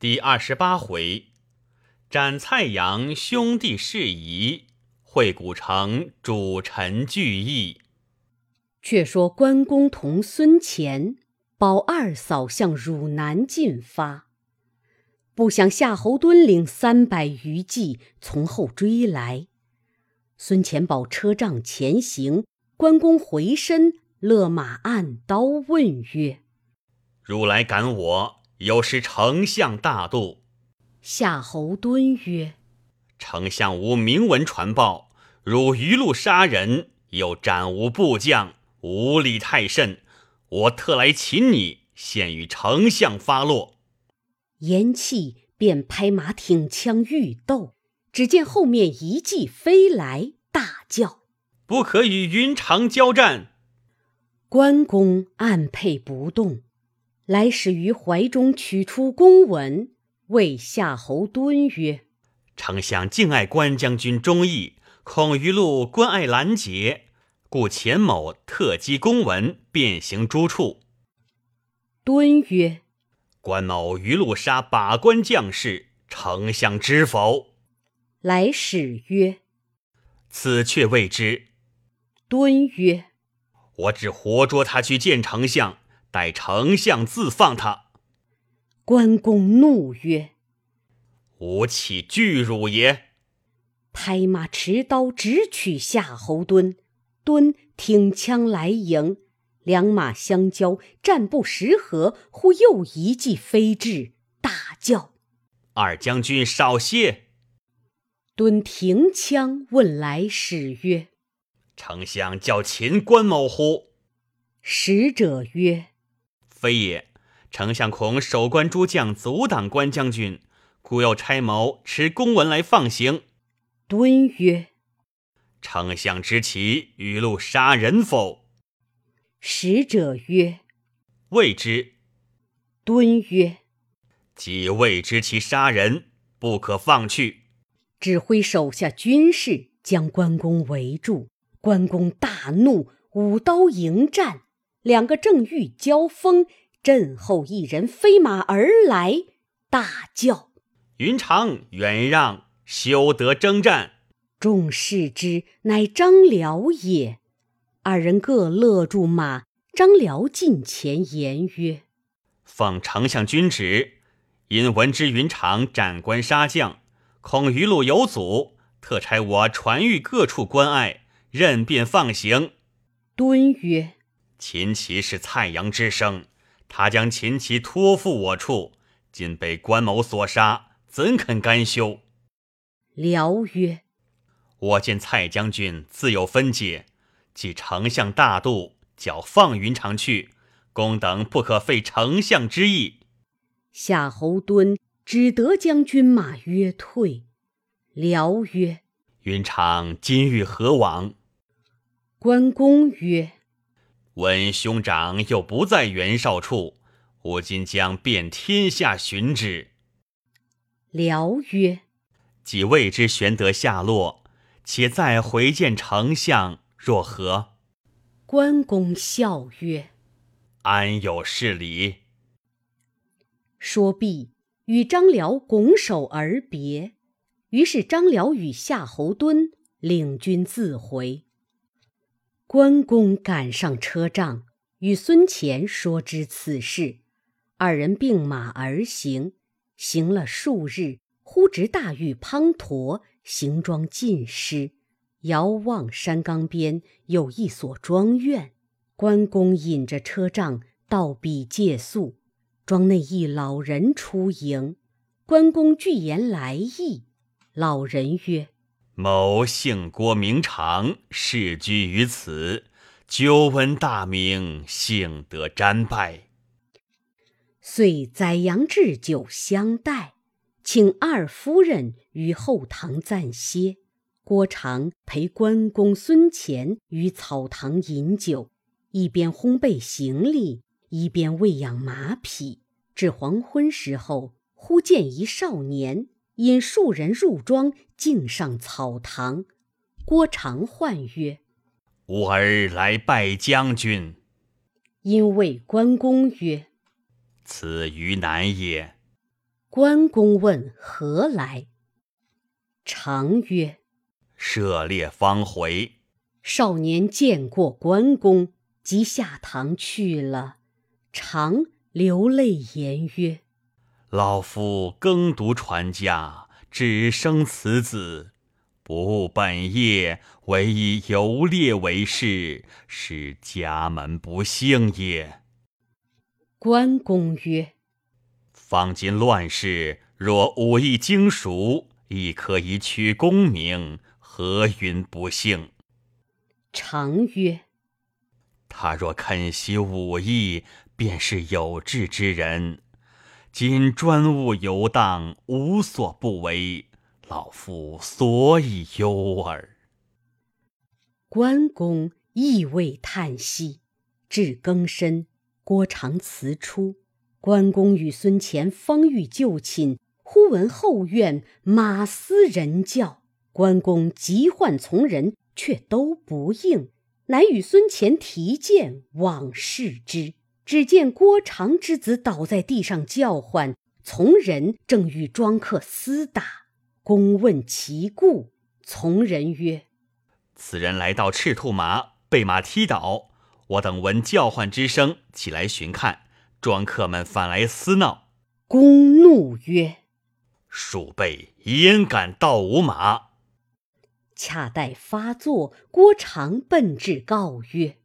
第二十八回，斩蔡阳兄弟事宜，会古城主臣聚义。却说关公同孙乾、保二嫂向汝南进发，不想夏侯惇领三百余骑从后追来。孙乾保车仗前行，关公回身勒马按刀问曰：“汝来赶我？”有失丞相大度。夏侯惇曰：“丞相无明文传报，汝余路杀人，又斩无部将，无礼太甚。我特来擒你，现与丞相发落。”言讫，便拍马挺枪欲斗。只见后面一骑飞来，大叫：“不可与云长交战！”关公按配不动。来使于怀中取出公文，谓夏侯惇曰：“丞相敬爱关将军忠义，恐余路关隘拦截，故钱某特击公文，便行诸处。”敦曰：“关某余路杀把关将士，丞相知否？”来使曰：“此却未知。”敦曰：“我只活捉他去见丞相。”待丞相自放他。关公怒曰：“吾岂惧汝也！”拍马持刀直取夏侯惇。惇挺枪来迎，两马相交，战不十合，忽又一骑飞至，大叫：“二将军少歇！”惇停枪问来使曰：“丞相叫秦关某乎？”使者曰：非也，丞相恐守关诸将阻挡关将军，故要差谋持公文来放行。敦曰：“丞相知其雨露杀人否？”使者曰：“未知。”敦曰：“即未知其杀人，不可放去。”指挥手下军士将关公围住。关公大怒，舞刀迎战。两个正欲交锋，阵后一人飞马而来，大叫：“云长，远让，休得征战！”众视之，乃张辽也。二人各勒住马。张辽近前言曰：“奉丞相君旨，因闻之云长斩关杀将，恐余路有阻，特差我传谕各处关隘，任便放行。”敦曰。秦琪是蔡阳之生，他将秦琪托付我处，今被关某所杀，怎肯甘休？辽曰：“我见蔡将军自有分解，即丞相大度，叫放云长去，公等不可废丞相之意。”夏侯惇只得将军马约退。辽曰：“云长今欲何往？”关公曰：闻兄长又不在袁绍处，吾今将遍天下寻之。辽曰：“即未知玄德下落，且再回见丞相，若何？”关公笑曰：“安有是理？”说毕，与张辽拱手而别。于是张辽与夏侯惇领军自回。关公赶上车仗，与孙乾说知此事，二人并马而行。行了数日，忽值大雨滂沱，行装尽失。遥望山冈边有一所庄院，关公引着车仗到彼借宿。庄内一老人出迎，关公具言来意。老人曰。某姓郭，名长，世居于此。久闻大名，幸得瞻拜。遂宰羊置酒相待，请二夫人于后堂暂歇。郭长陪关公、孙乾于草堂饮酒，一边烘焙行李，一边喂养马匹。至黄昏时候，忽见一少年。引数人入庄，径上草堂。郭长唤曰：“吾儿来拜将军。”因谓关公曰：“此于南也。”关公问何来？常曰：“涉猎方回。”少年见过关公，即下堂去了。常流泪言曰：“老夫耕读传家，只生此子，不务本业，唯以游猎为事，是家门不幸也。”关公曰：“方今乱世，若武艺精熟，亦可以取功名，何云不幸？”常曰：“他若肯习武艺，便是有志之人。今专务游荡，无所不为，老夫所以忧耳。”关公亦未叹息，至更深。郭长辞出，关公与孙乾方欲就寝，忽闻后院马嘶人叫，关公急唤从人，却都不应，乃与孙乾提剑往视之。只见郭长之子倒在地上叫唤，从人正与庄客厮打。公问其故，从人曰：“此人来到赤兔马，被马踢倒。”我等闻叫唤之声，起来寻看，庄客们反来厮闹。公怒曰：“鼠辈焉敢盗吾马！”恰待发作，郭长奔至告曰：“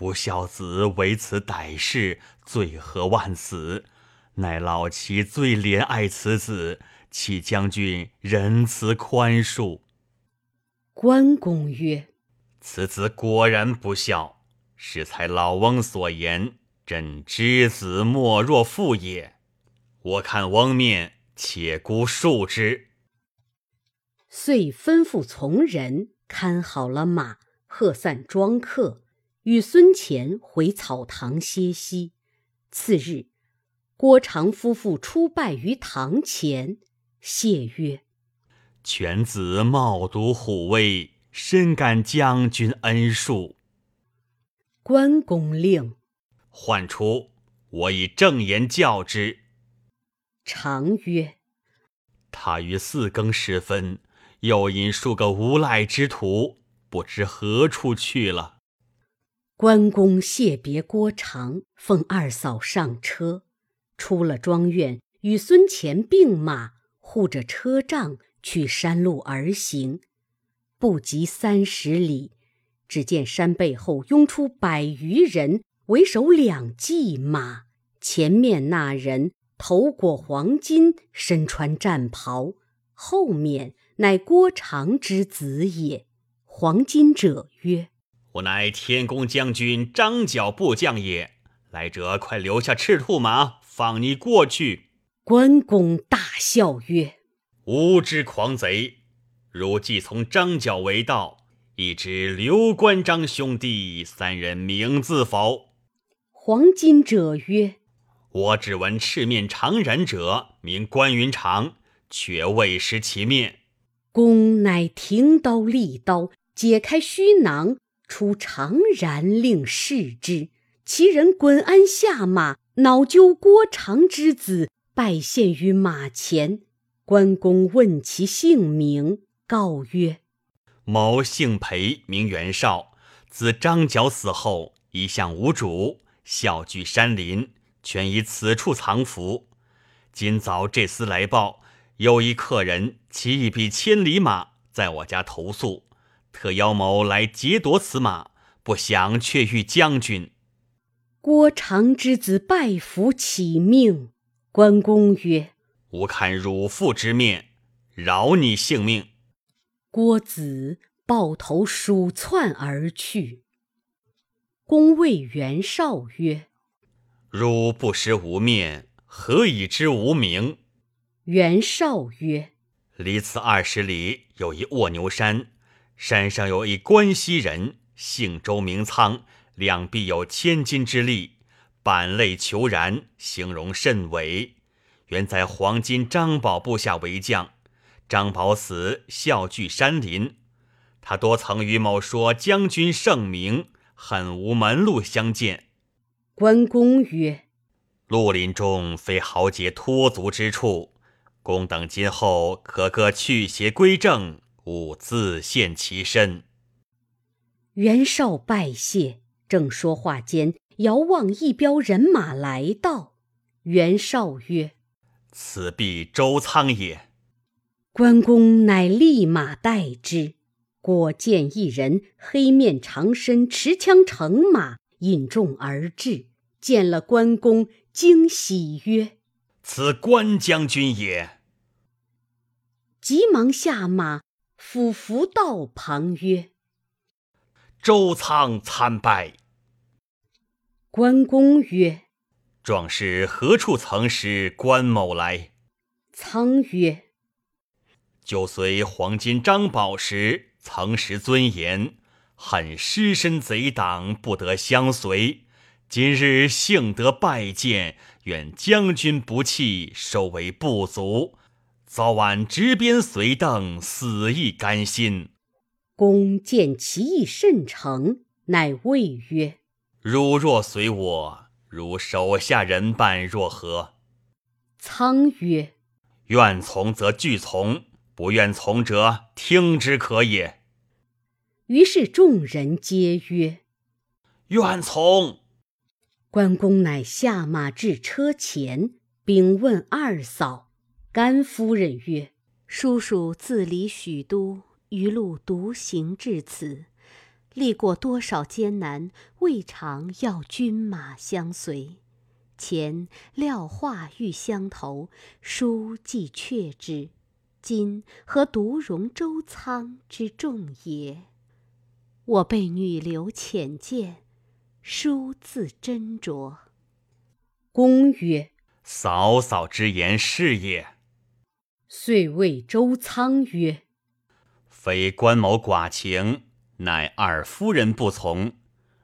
不孝子为此歹事，罪何万死？乃老妻最怜爱此子，启将军仁慈宽恕。”关公曰：“此子果然不孝。”是才老翁所言，朕知子莫若父也。我看翁面，且姑恕之。遂吩咐从人看好了马，喝散庄客，与孙乾回草堂歇息。次日，郭长夫妇出拜于堂前，谢曰：“犬子冒读虎威，深感将军恩恕。”关公令唤出，我以正言教之。常曰：“他于四更时分，又引数个无赖之徒，不知何处去了。”关公谢别郭长，奉二嫂上车，出了庄院，与孙乾并马，护着车仗，去山路而行。不及三十里。只见山背后拥出百余人，为首两骑马。前面那人头裹黄金，身穿战袍；后面乃郭长之子也。黄金者曰：“我乃天公将军张角部将也。来者，快留下赤兔马，放你过去。”关公大笑曰：“吾之狂贼！汝既从张角为道。”亦知刘关张兄弟三人名字否？黄金者曰：“我只闻赤面长髯者名关云长，却未识其面。”公乃停刀立刀，解开须囊，出长髯令视之。其人滚鞍下马，恼揪郭长之子，拜献于马前。关公问其姓名，告曰。某姓裴，名袁绍。自张角死后，一向无主，小居山林，全以此处藏伏。今早这厮来报，有一客人骑一匹千里马，在我家投宿，特邀某来劫夺此马，不想却遇将军。郭长之子拜服启命。关公曰：“吾看汝父之面，饶你性命。”郭子抱头鼠窜而去。公谓袁绍曰：“汝不识吾面，何以知吾名？”袁绍曰：“离此二十里，有一卧牛山，山上有一关西人，姓周名仓，两臂有千斤之力，板肋虬髯，形容甚伟。原在黄金张宝部下为将。”张宝死，笑聚山林。他多曾与某说将军盛名，很无门路相见。关公曰：“绿林中非豪杰脱足之处，公等今后可各去邪归正，勿自献其身。袁绍拜谢，正说话间，遥望一彪人马来到。袁绍曰：“此必周仓也。”关公乃立马待之，果见一人黑面长身，持枪乘马，引众而至。见了关公，惊喜曰：“此关将军也。”急忙下马，俯伏道旁曰：“周仓参拜。”关公曰：“壮士何处曾识关某来？”仓曰：“就随黄金张宝时，曾识尊严，恨失身贼党，不得相随。”今日幸得拜见，愿将军不弃，收为部足，早晚执鞭随邓，死亦甘心。公见其意甚诚，乃谓曰：“汝若随我，如手下人般若何？”苍曰：“愿从则俱从，不愿从者听之可也。”于是众人皆曰：“愿从。”关公乃下马至车前，禀问二嫂甘夫人曰：“叔叔自离许都，一路独行至此，历过多少艰难，未尝要军马相随。前廖化欲相投，叔既却之。今何独容周仓之众也？我被女流浅见。”书自斟酌。公曰：“嫂嫂之言是也。”遂谓周仓曰：“非关某寡情，乃二夫人不从。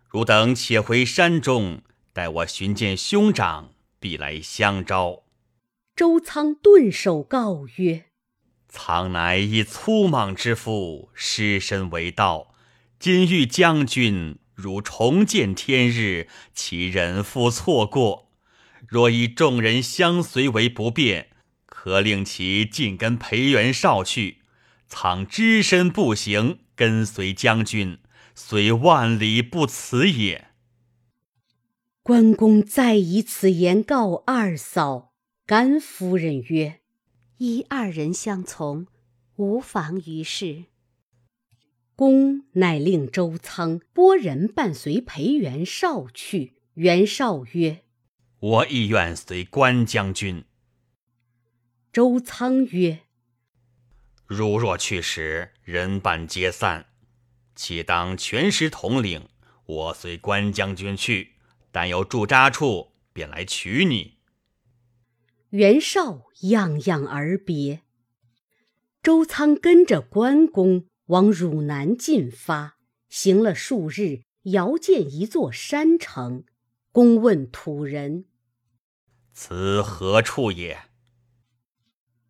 汝等且回山中，待我寻见兄长，必来相招。”周仓顿首告曰：“仓乃一粗莽之妇，失身为盗，今遇将军。”如重见天日，其忍负错过。若以众人相随为不便，可令其尽跟裴元绍去，倘只身步行跟随将军，虽万里不辞也。关公再以此言告二嫂甘夫人曰：“依二人相从，无妨于事。”公乃令周仓拨人伴随裴元绍去。袁绍曰：“我亦愿随关将军。”周仓曰：“如若去时，人伴皆散，岂当全师统领？我随关将军去，但有驻扎处，便来取你。”袁绍样样而别。周仓跟着关公。往汝南进发，行了数日，遥见一座山城。公问土人：“此何处也？”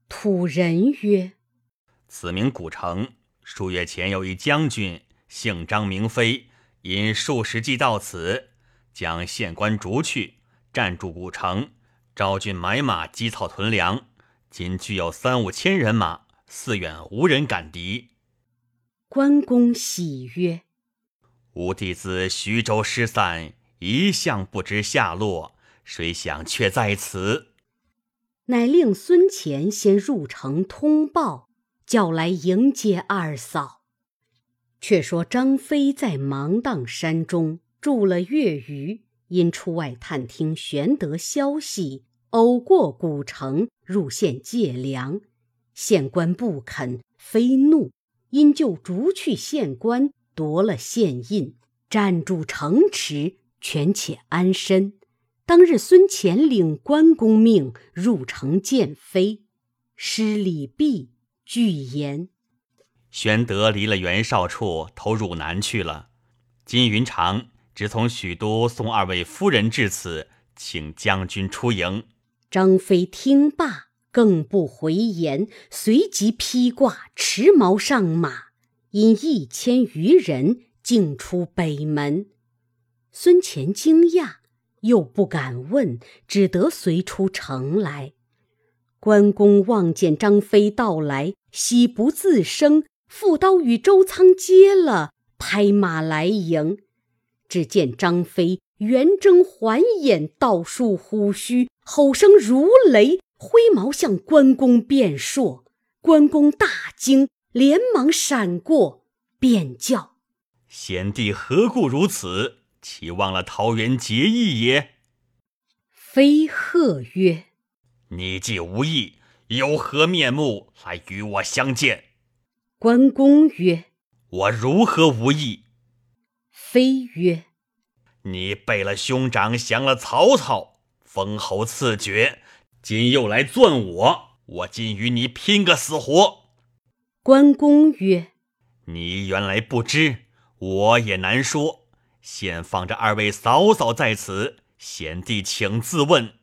土人曰：“此名古城。数月前有一将军，姓张名飞，因数十计到此，将县官逐去，占住古城，招军买马，积草屯粮。今具有三五千人马，四远无人敢敌。”关公喜曰：“吾弟自徐州失散，一向不知下落，谁想却在此。”乃令孙乾先入城通报，叫来迎接二嫂。却说张飞在芒砀山中住了月余，因出外探听，玄德消息，偶过古城，入县借粮，县官不肯，飞怒。因就逐去县官，夺了县印，占住城池，权且安身。当日孙乾领关公命入城见飞，施礼毕，具言：玄德离了袁绍处，投汝南去了。金云长只从许都送二位夫人至此，请将军出营。张飞听罢。更不回言，随即披挂持矛上马，引一千余人径出北门。孙乾惊讶，又不敢问，只得随出城来。关公望见张飞到来，喜不自胜，复刀与周仓接了，拍马来迎。只见张飞圆睁环眼，倒竖虎须，吼声如雷，挥矛向关公便槊。关公大惊，连忙闪过，便叫：“贤弟何故如此？岂忘了桃园结义也？”飞鹤曰：“你既无义，有何面目来与我相见？”关公曰：“我如何无义？”飞曰：“你背了兄长，降了曹操，封侯赐爵，今又来钻我。”我今与你拼个死活。关公曰：“你原来不知，我也难说。先放着二位嫂嫂在此，贤弟请自问。”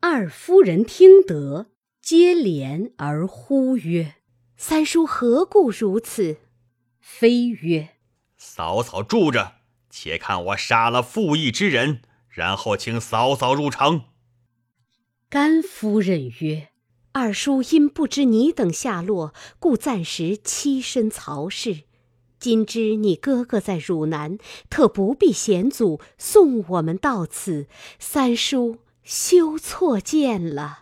二夫人听得，接连而呼曰：“三叔何故如此？”妃曰：“嫂嫂住着，且看我杀了负义之人，然后请嫂嫂入城。”甘夫人曰。二叔因不知你等下落，故暂时栖身曹氏。今知你哥哥在汝南，特不必险阻，送我们到此。三叔休错见了。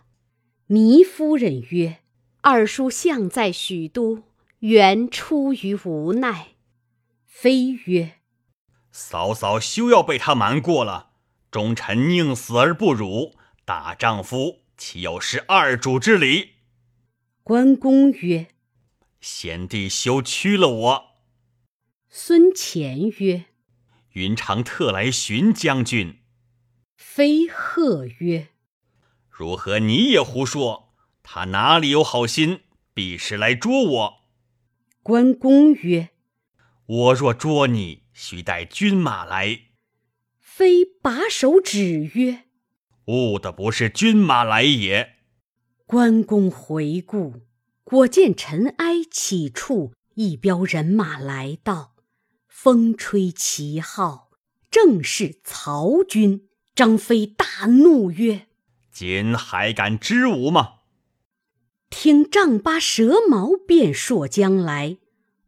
糜夫人曰：“二叔向在许都，原出于无奈。”妃曰：“嫂嫂休要被他瞒过了。忠臣宁死而不辱，大丈夫。”岂有失二主之礼？关公曰：“贤弟休屈了我。”孙乾曰：“云长特来寻将军。”飞鹤曰：“如何你也胡说？他哪里有好心，必是来捉我。”关公曰：“我若捉你，须带军马来。”飞把手指曰。误的不是军马来也。关公回顾，果见尘埃起处，一彪人马来到，风吹旗号，正是曹军。张飞大怒曰：“今还敢支吾吗？”听丈八蛇矛便槊将来，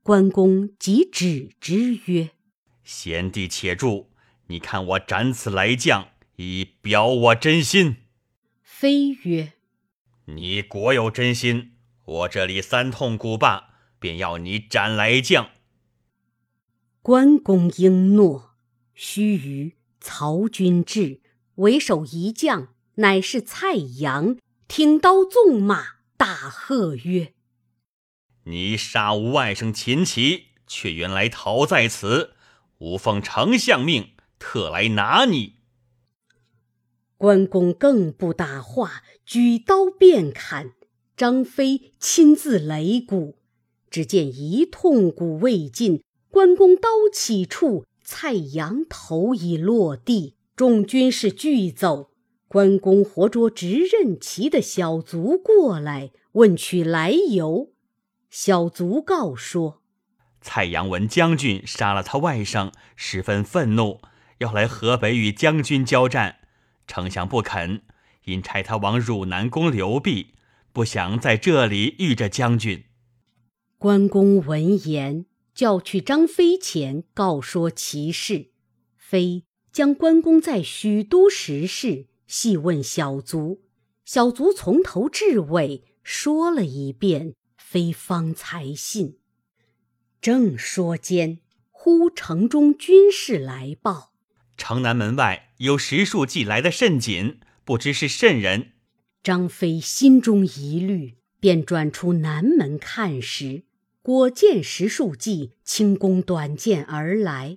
关公即止之曰：“贤弟且住，你看我斩此来将。”以表我真心。飞曰：“你果有真心，我这里三通鼓罢，便要你斩来将。”关公应诺。须臾，曹军至，为首一将乃是蔡阳，挺刀纵马，大喝曰：“你杀吾外甥秦琪，却原来逃在此！吾奉丞相命，特来拿你。”关公更不答话，举刀便砍。张飞亲自擂鼓，只见一痛鼓未尽，关公刀起处，蔡阳头已落地。众军士俱走。关公活捉执刃旗的小卒过来，问取来由。小卒告说：蔡阳闻将军杀了他外甥，十分愤怒，要来河北与将军交战。丞相不肯，因差他往汝南宫刘辟，不想在这里遇着将军。关公闻言，叫去张飞前告说其事。飞将关公在许都时事细问小卒，小卒从头至尾说了一遍，飞方才信。正说间，忽城中军士来报。城南门外有十数骑来的甚紧，不知是甚人。张飞心中疑虑，便转出南门看时，果见石树记轻弓短箭而来，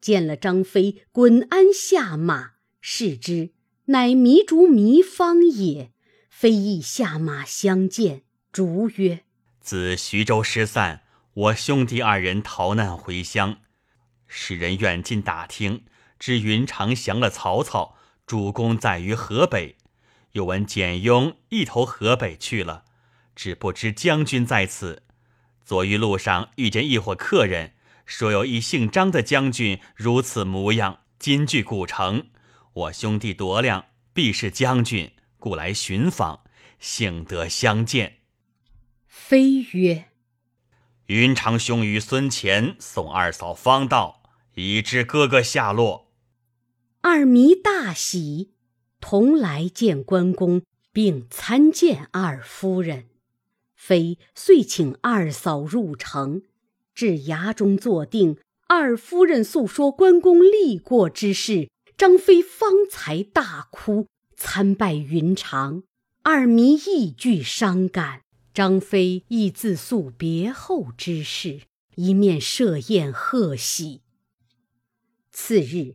见了张飞，滚鞍下马，视之，乃糜竺糜芳也。飞亦下马相见，竺曰：“自徐州失散，我兄弟二人逃难回乡，使人远近打听。”知云长降了曹操，主公在于河北。又闻简雍一头河北去了，只不知将军在此。昨于路上遇见一伙客人，说有一姓张的将军如此模样，今据古城。我兄弟夺亮必是将军，故来寻访，幸得相见。”飞曰：“云长兄与孙乾送二嫂方到，已知哥哥下落。”二迷大喜，同来见关公，并参见二夫人。妃遂请二嫂入城，至衙中坐定。二夫人诉说关公立过之事，张飞方才大哭，参拜云长。二迷亦俱伤感。张飞亦自诉别后之事，一面设宴贺喜。次日，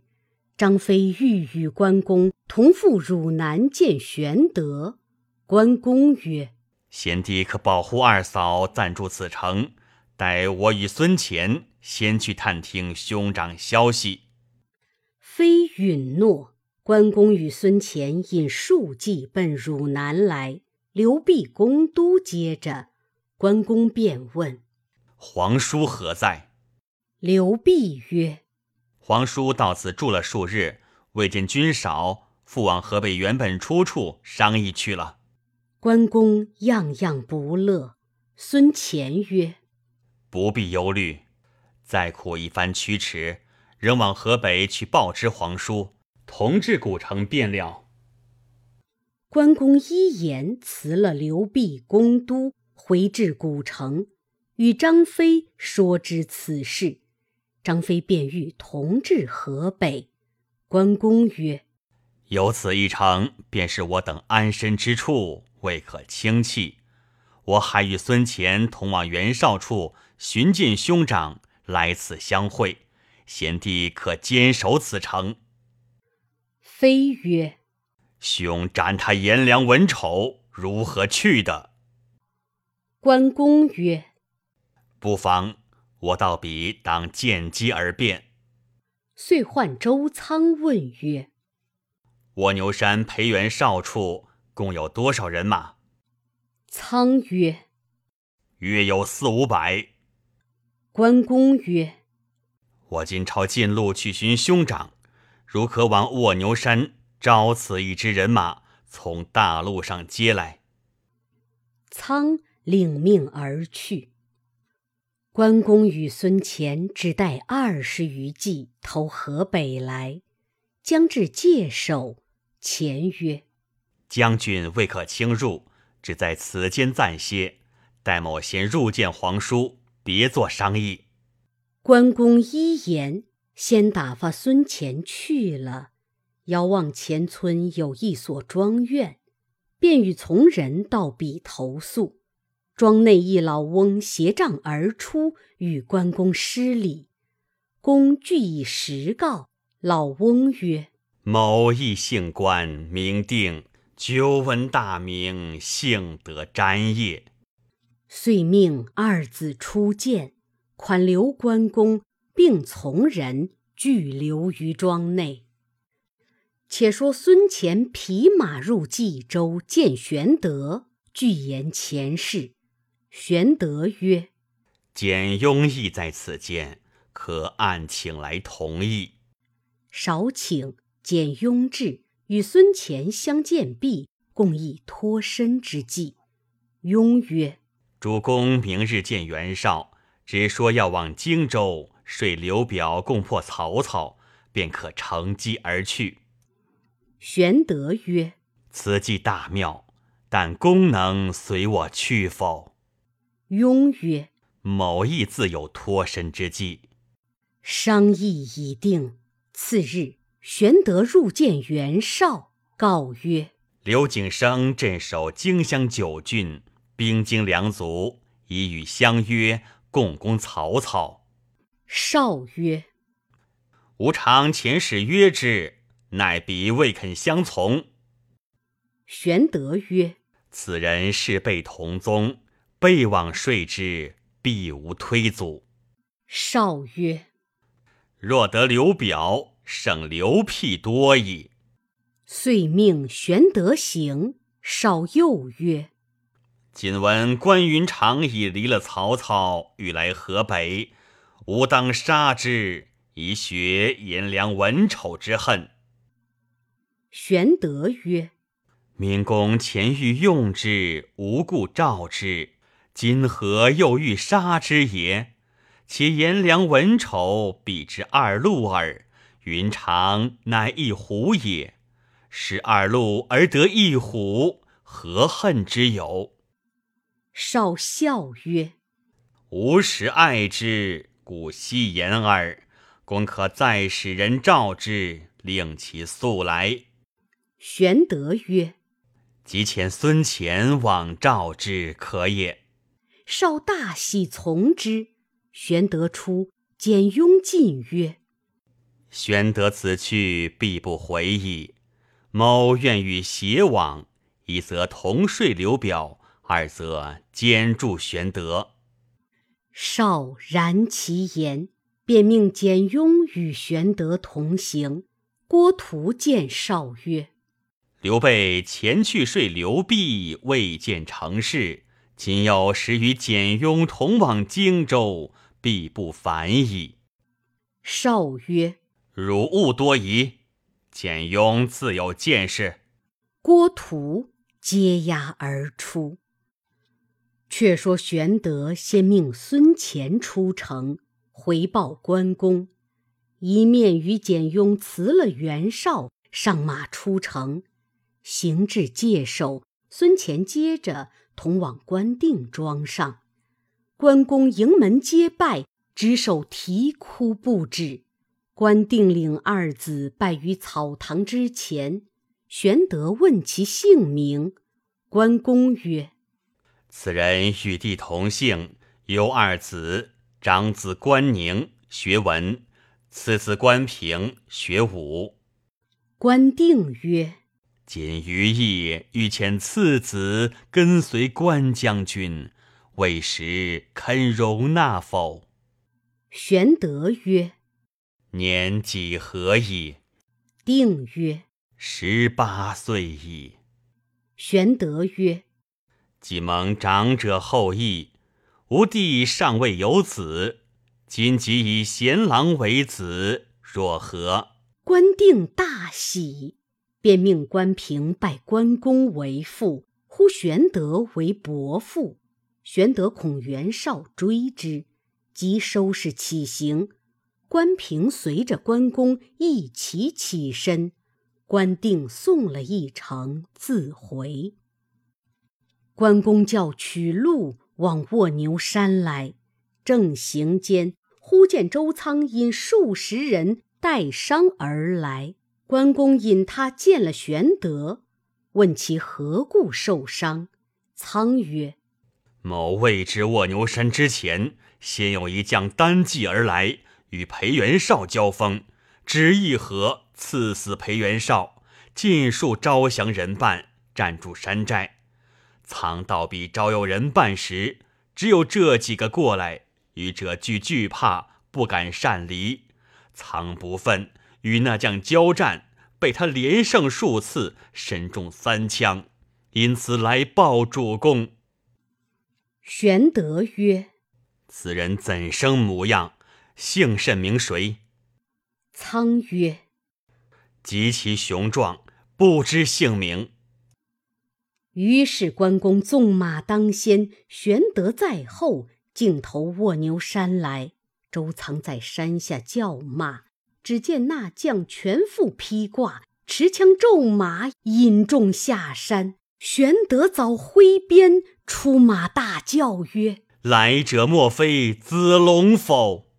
张飞欲与关公同赴汝南见玄德。关公曰：“贤弟可保护二嫂，暂住此城，待我与孙乾先去探听兄长消息。”非允诺。关公与孙乾引数骑奔汝南来。刘辟公都接着，关公便问：“皇叔何在？”刘辟曰：“皇叔到此住了数日，未见军少，复往河北原本出处商议去了。”关公样样不乐。孙乾曰：“不必忧虑，再苦一番驱驰，仍往河北去报知皇叔，同至古城便了。”关公依言辞了刘辟公都，回至古城，与张飞说知此事。张飞便欲同至河北。关公曰：“有此一城，便是我等安身之处，未可轻弃。我还与孙乾同往袁绍处寻见兄长，来此相会。贤弟可坚守此城。”飞曰。兄斩他颜良文丑，如何去的？关公曰：“不妨，我到彼当见机而变。”遂唤周仓问曰：“蜗牛山裴元绍处共有多少人马？”仓曰：“约有四五百。”关公曰：“我今朝近路去寻兄长，如可往卧牛山？”招此一支人马，从大路上接来。仓领命而去。关公与孙乾只带二十余骑投河北来，将至界首，前曰：“将军未可轻入，只在此间暂歇，待某先入见皇叔，别做商议。”关公依言，先打发孙乾去了。遥望前村有一所庄院，便与从人到彼投宿。庄内一老翁携杖而出，与关公施礼。公具以实告。老翁曰：“某一姓关，名定，久闻大名，幸得瞻谒。”遂命二子出见，款留关公，并从人俱留于庄内。且说孙乾匹马入冀州见玄德，具言前事。玄德曰：“简雍亦在此间，可按请来同意。”少请简雍至，与孙乾相见毕，共议脱身之计。雍曰：“主公明日见袁绍，只说要往荆州，水刘表共破曹操，便可乘机而去。”玄德曰：“此计大妙，但公能随我去否？”雍曰：“某亦自有脱身之计。”商议已定。次日，玄德入见袁绍，告曰：“刘景升镇守荆襄九郡，兵精粮足，已与相约共攻曹操。”绍曰：“吾尝遣使约之。”乃彼未肯相从。玄德曰：“此人是辈同宗，备往说之，必无推阻。”绍曰：“若得刘表，胜刘辟多矣。”遂命玄德行。少又曰：“今闻关云长已离了曹操，欲来河北，吾当杀之，以雪颜良文丑之恨。”玄德曰：“明公前欲用之，无故召之，今何又欲杀之也？且颜良文丑，比之二路耳。云长乃一虎也，十二路而得一虎，何恨之有？”少笑曰：“吾实爱之，故惜言耳。公可再使人召之，令其速来。”玄德曰：“即遣孙乾往召之，可也。”少大喜，从之。玄德出，简雍进曰：“玄德此去，必不回矣。某愿与偕往，一则同睡刘表。”二则兼助玄德，少然其言，便命简雍与玄德同行。郭图见少曰：“刘备前去睡刘辟，未见成事。今又使与简雍同往荆州，必不反矣。”少曰：“汝勿多疑，简雍自有见识。”郭图接押而出。却说玄德先命孙乾出城回报关公，一面与简雍辞了袁绍，上马出城，行至界首，孙乾接着同往关定庄上。关公迎门接拜，执手啼哭不止。关定领二子拜于草堂之前，玄德问其姓名，关公曰。此人与弟同姓，有二子，长子关宁学文，次子关平学武。关定曰：“今余意欲遣次子跟随关将军，未时肯容纳否？”玄德曰：“年几何矣？”定曰：“十八岁矣。”玄德曰。既蒙长者厚意，吾弟尚未有子，今即以贤郎为子，若何？关定大喜，便命关平拜关公为父，呼玄德为伯父。玄德恐袁绍追之，即收拾起行。关平随着关公一起起身，关定送了一程，自回。关公叫取路往卧牛山来，正行间，忽见周仓引数十人带伤而来。关公引他见了玄德，问其何故受伤。仓曰：“某未知卧牛山之前，先有一将单骑而来，与裴元绍交锋，只一合，刺死裴元绍，尽数招降人半，占住山寨。”藏道比招有人办时，只有这几个过来，愚者俱惧怕，不敢擅离。藏不忿，与那将交战，被他连胜数次，身中三枪，因此来报主公。玄德曰：“此人怎生模样？姓甚名谁？”仓曰：“极其雄壮，不知姓名。”于是关公纵马当先，玄德在后，径投卧牛山来。周仓在山下叫骂，只见那将全副披挂，持枪骤马，引众下山。玄德早挥鞭出马，大叫曰：“来者莫非子龙否？”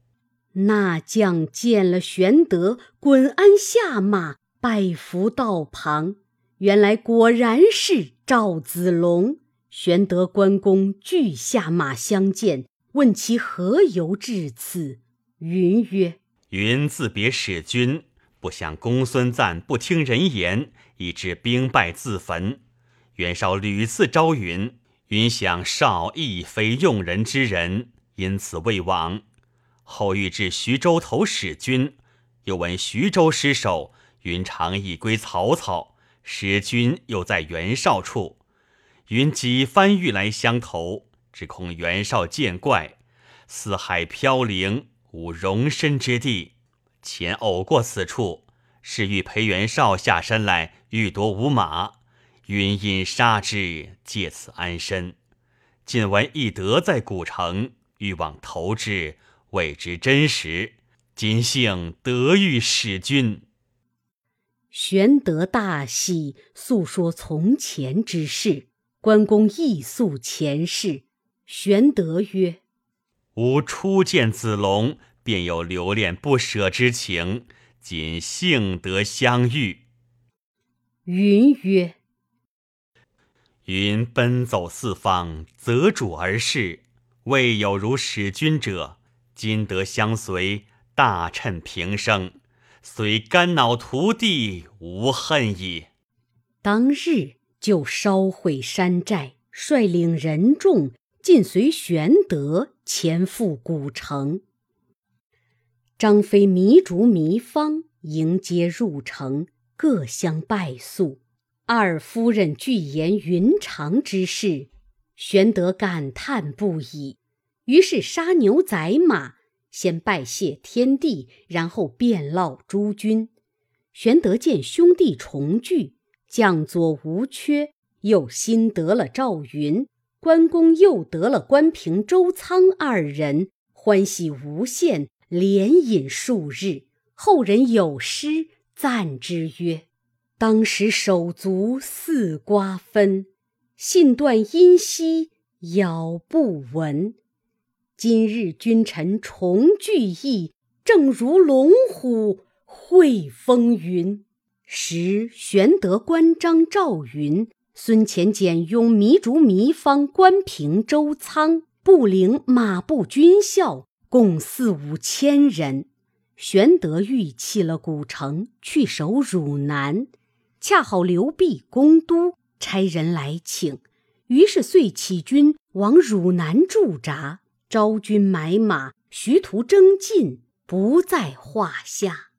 那将见了玄德，滚鞍下马，拜伏道旁。原来果然是赵子龙。玄德、关公俱下马相见，问其何由至此。云曰：“云自别使君，不想公孙瓒不听人言，以致兵败自焚。袁绍屡次招云，云想绍亦非用人之人，因此未往。后欲至徐州投使君，又闻徐州失守，云长已归曹操。”使君又在袁绍处，云几番欲来相投，只恐袁绍见怪，四海飘零，无容身之地。前偶过此处，是欲陪袁绍下山来欲夺吾马，云因杀之，借此安身。今闻翼德在古城，欲往投之，未知真实。今幸得遇使君。玄德大喜，诉说从前之事。关公亦诉前事。玄德曰：“吾初见子龙，便有留恋不舍之情。今幸得相遇。”云曰：“云奔走四方，择主而事，未有如使君者。今得相随，大趁平生。”虽肝脑涂地，无恨矣。当日就烧毁山寨，率领人众尽随玄德前赴古城。张飞、糜竺、糜芳迎接入城，各相拜宿。二夫人拒言云长之事，玄德感叹不已，于是杀牛宰马。先拜谢天地，然后遍烙诸君。玄德见兄弟重聚，将佐无缺，又新得了赵云，关公又得了关平、周仓二人，欢喜无限，连饮数日。后人有诗赞之曰：“当时手足似瓜分，信断音兮杳不闻。”今日君臣重聚义，正如龙虎会风云。时玄德、关张、赵云、孙乾、简雍、糜竺、糜芳、关平、周仓、步领马步军校共四五千人。玄德欲弃了古城，去守汝南，恰好刘辟攻都，差人来请，于是遂起军往汝南驻扎。招军买马，徐图征进，不在话下。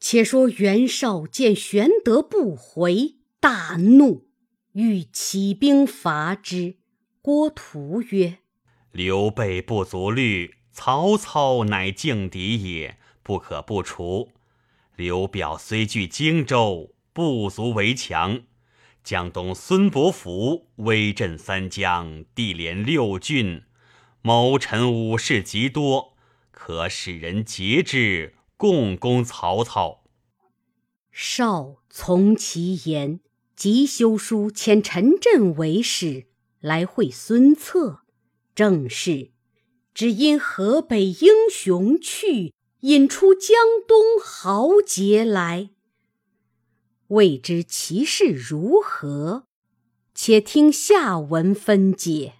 且说袁绍见玄德不回，大怒，欲起兵伐之。郭图曰：“刘备不足虑，曹操乃劲敌也，不可不除。刘表虽据荆州，不足为强。江东孙伯符威震三江，地连六郡。”谋臣武士极多，可使人节之，共攻曹操。绍从其言，即修书遣陈震为使来会孙策。正是：只因河北英雄去，引出江东豪杰来。未知其事如何？且听下文分解。